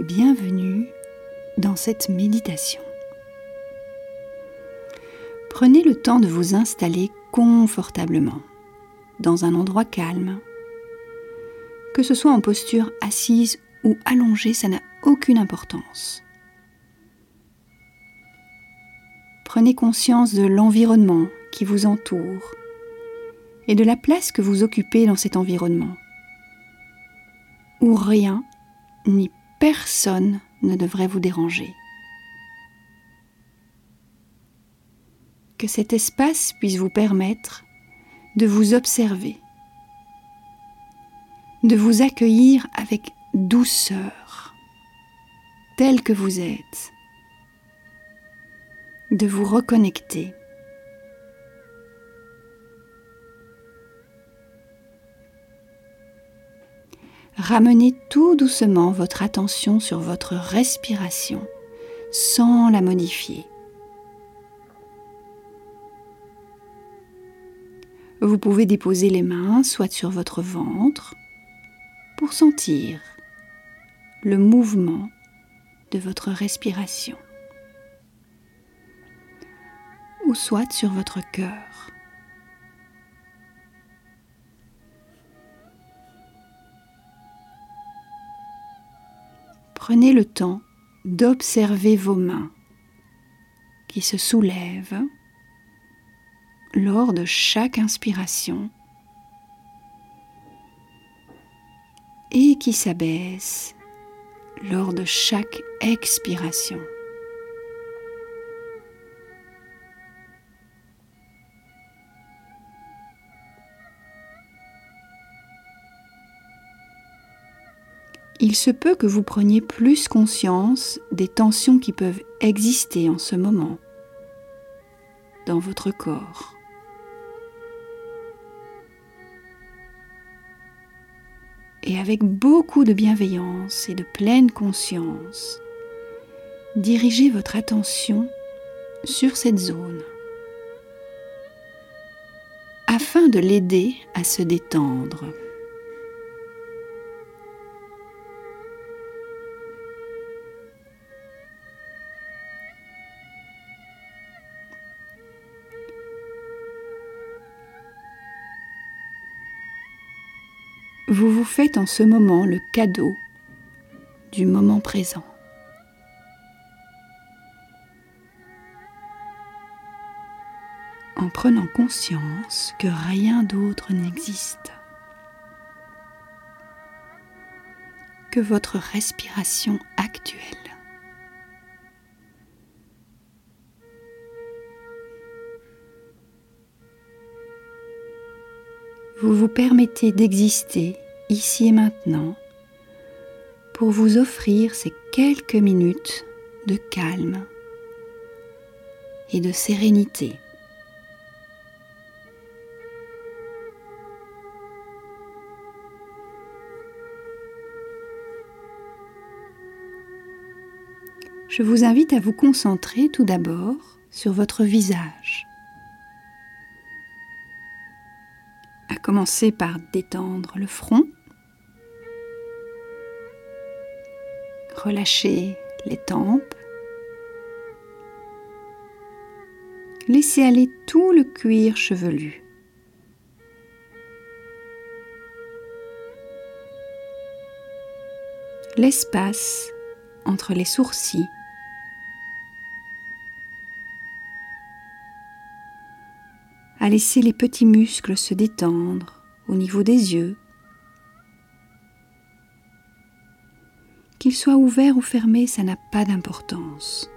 bienvenue dans cette méditation. Prenez le temps de vous installer confortablement dans un endroit calme. Que ce soit en posture assise ou allongée, ça n'a aucune importance. Prenez conscience de l'environnement qui vous entoure et de la place que vous occupez dans cet environnement, où rien ni personne ne devrait vous déranger. Que cet espace puisse vous permettre de vous observer, de vous accueillir avec douceur, tel que vous êtes, de vous reconnecter. Ramenez tout doucement votre attention sur votre respiration sans la modifier. Vous pouvez déposer les mains soit sur votre ventre pour sentir le mouvement de votre respiration ou soit sur votre cœur. Prenez le temps d'observer vos mains qui se soulèvent lors de chaque inspiration et qui s'abaissent lors de chaque expiration. Il se peut que vous preniez plus conscience des tensions qui peuvent exister en ce moment dans votre corps. Et avec beaucoup de bienveillance et de pleine conscience, dirigez votre attention sur cette zone afin de l'aider à se détendre. Vous vous faites en ce moment le cadeau du moment présent. En prenant conscience que rien d'autre n'existe, que votre respiration actuelle. Vous vous permettez d'exister ici et maintenant pour vous offrir ces quelques minutes de calme et de sérénité. Je vous invite à vous concentrer tout d'abord sur votre visage. Commencer par détendre le front, relâcher les tempes, laissez aller tout le cuir chevelu. L'espace entre les sourcils à laisser les petits muscles se détendre au niveau des yeux. Qu'ils soient ouverts ou fermés, ça n'a pas d'importance.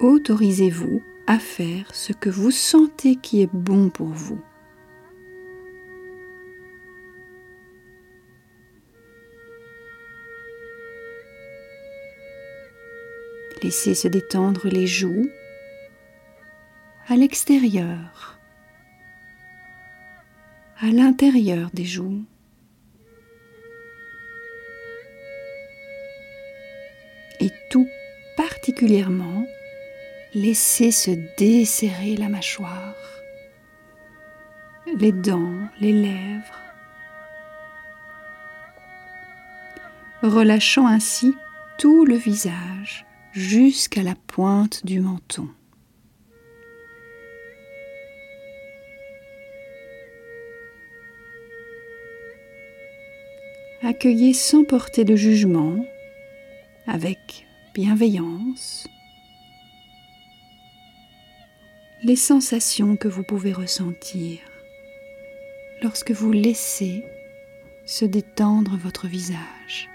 Autorisez-vous à faire ce que vous sentez qui est bon pour vous. Laissez se détendre les joues à l'extérieur, à l'intérieur des joues. Et tout particulièrement, laissez se desserrer la mâchoire les dents, les lèvres, relâchant ainsi tout le visage jusqu'à la pointe du menton. Accueillez sans porter de jugement, avec bienveillance, les sensations que vous pouvez ressentir lorsque vous laissez se détendre votre visage.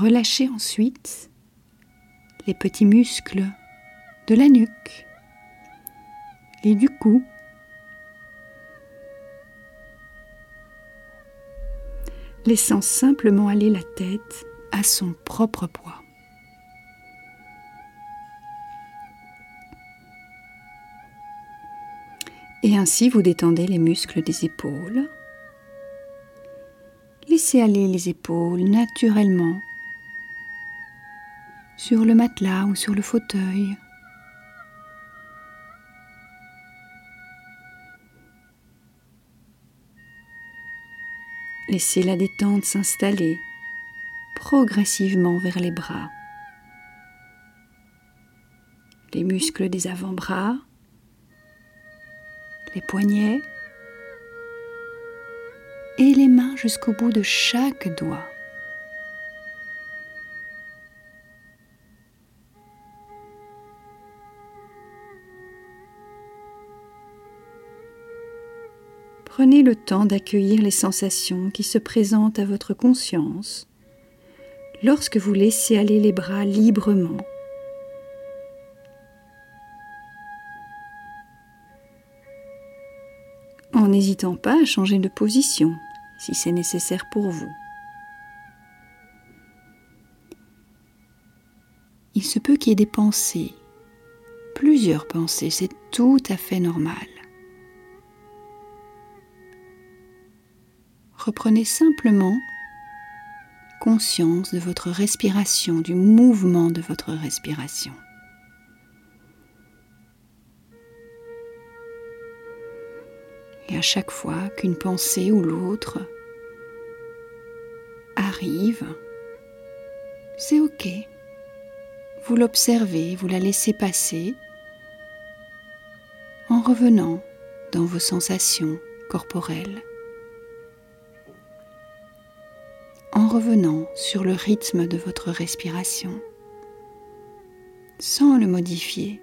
Relâchez ensuite les petits muscles de la nuque et du cou. Laissant simplement aller la tête à son propre poids. Et ainsi vous détendez les muscles des épaules. Laissez aller les épaules naturellement sur le matelas ou sur le fauteuil. Laissez la détente s'installer progressivement vers les bras, les muscles des avant-bras, les poignets et les mains jusqu'au bout de chaque doigt. Prenez le temps d'accueillir les sensations qui se présentent à votre conscience lorsque vous laissez aller les bras librement. En n'hésitant pas à changer de position si c'est nécessaire pour vous. Il se peut qu'il y ait des pensées, plusieurs pensées, c'est tout à fait normal. Reprenez simplement conscience de votre respiration, du mouvement de votre respiration. Et à chaque fois qu'une pensée ou l'autre arrive, c'est OK. Vous l'observez, vous la laissez passer en revenant dans vos sensations corporelles. En revenant sur le rythme de votre respiration, sans le modifier.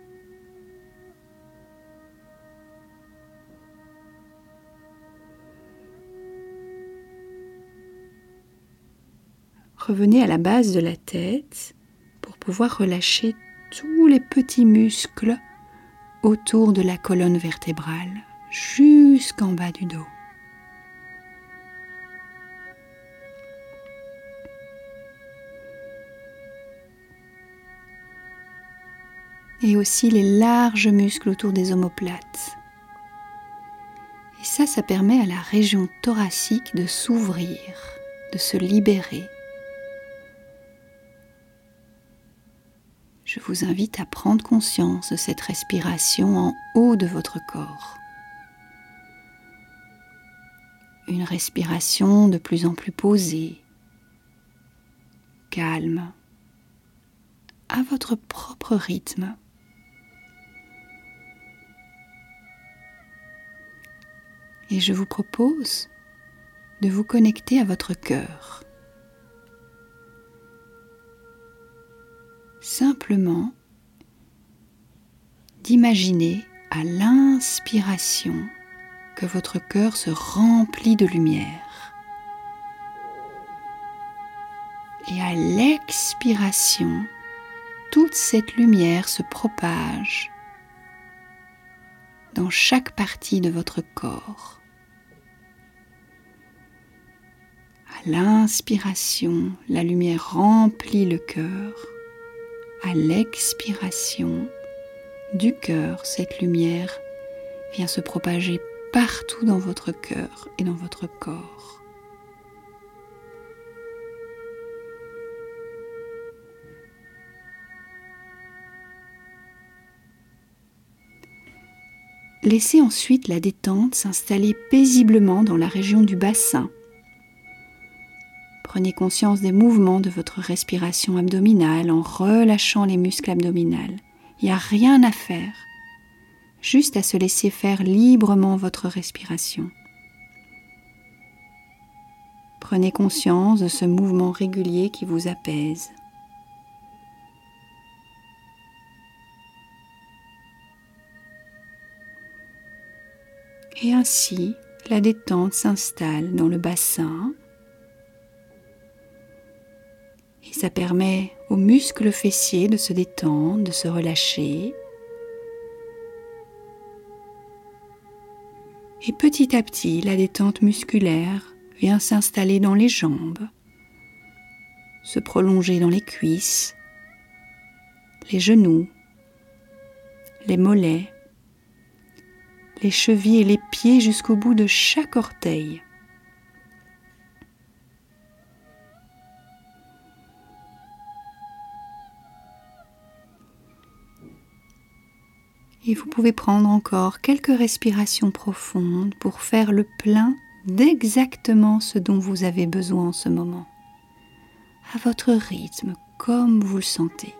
Revenez à la base de la tête pour pouvoir relâcher tous les petits muscles autour de la colonne vertébrale jusqu'en bas du dos. Et aussi les larges muscles autour des omoplates. Et ça, ça permet à la région thoracique de s'ouvrir, de se libérer. Je vous invite à prendre conscience de cette respiration en haut de votre corps. Une respiration de plus en plus posée, calme, à votre propre rythme. Et je vous propose de vous connecter à votre cœur. Simplement d'imaginer à l'inspiration que votre cœur se remplit de lumière. Et à l'expiration, toute cette lumière se propage dans chaque partie de votre corps. L'inspiration, la lumière remplit le cœur. À l'expiration du cœur, cette lumière vient se propager partout dans votre cœur et dans votre corps. Laissez ensuite la détente s'installer paisiblement dans la région du bassin. Prenez conscience des mouvements de votre respiration abdominale en relâchant les muscles abdominaux. Il n'y a rien à faire, juste à se laisser faire librement votre respiration. Prenez conscience de ce mouvement régulier qui vous apaise. Et ainsi, la détente s'installe dans le bassin. Ça permet aux muscles fessiers de se détendre, de se relâcher. Et petit à petit, la détente musculaire vient s'installer dans les jambes, se prolonger dans les cuisses, les genoux, les mollets, les chevilles et les pieds jusqu'au bout de chaque orteil. Et vous pouvez prendre encore quelques respirations profondes pour faire le plein d'exactement ce dont vous avez besoin en ce moment, à votre rythme, comme vous le sentez.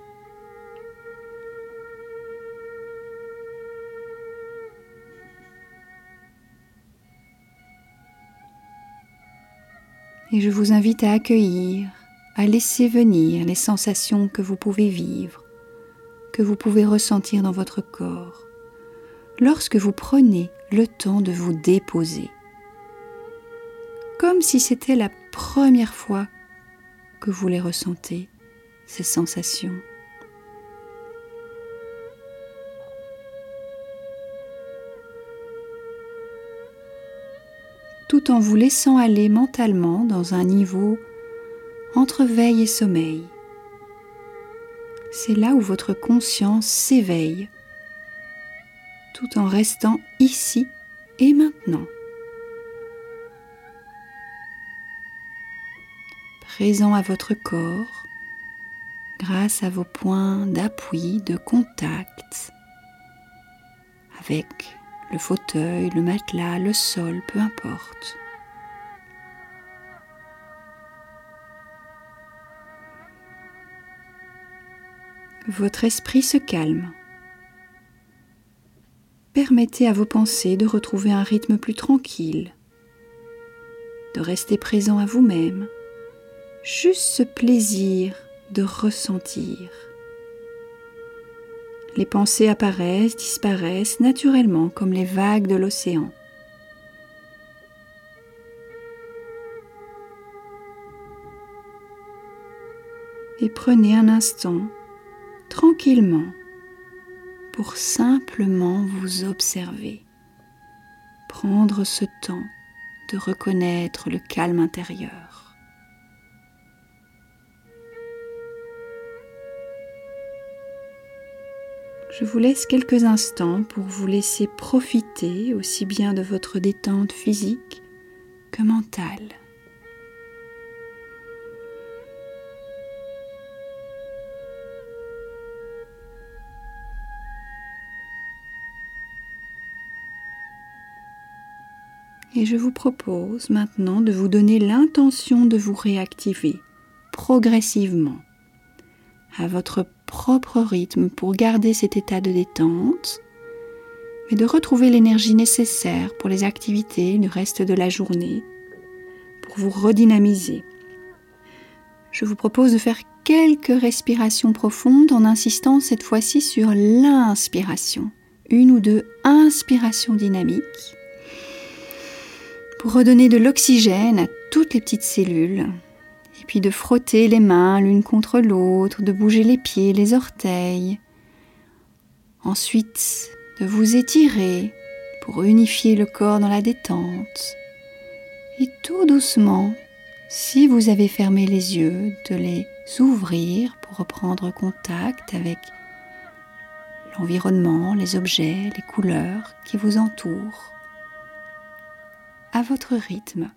Et je vous invite à accueillir, à laisser venir les sensations que vous pouvez vivre, que vous pouvez ressentir dans votre corps, lorsque vous prenez le temps de vous déposer, comme si c'était la première fois que vous les ressentez, ces sensations. tout en vous laissant aller mentalement dans un niveau entre veille et sommeil. C'est là où votre conscience s'éveille, tout en restant ici et maintenant. Présent à votre corps, grâce à vos points d'appui, de contact, avec le fauteuil, le matelas, le sol, peu importe. Votre esprit se calme. Permettez à vos pensées de retrouver un rythme plus tranquille, de rester présent à vous-même, juste ce plaisir de ressentir. Les pensées apparaissent, disparaissent naturellement comme les vagues de l'océan. Et prenez un instant, tranquillement, pour simplement vous observer, prendre ce temps de reconnaître le calme intérieur. Je vous laisse quelques instants pour vous laisser profiter aussi bien de votre détente physique que mentale. Et je vous propose maintenant de vous donner l'intention de vous réactiver progressivement à votre propre rythme pour garder cet état de détente, mais de retrouver l'énergie nécessaire pour les activités du reste de la journée, pour vous redynamiser. Je vous propose de faire quelques respirations profondes en insistant cette fois-ci sur l'inspiration. Une ou deux inspirations dynamiques pour redonner de l'oxygène à toutes les petites cellules et puis de frotter les mains l'une contre l'autre, de bouger les pieds, les orteils. Ensuite, de vous étirer pour unifier le corps dans la détente. Et tout doucement, si vous avez fermé les yeux, de les ouvrir pour reprendre contact avec l'environnement, les objets, les couleurs qui vous entourent, à votre rythme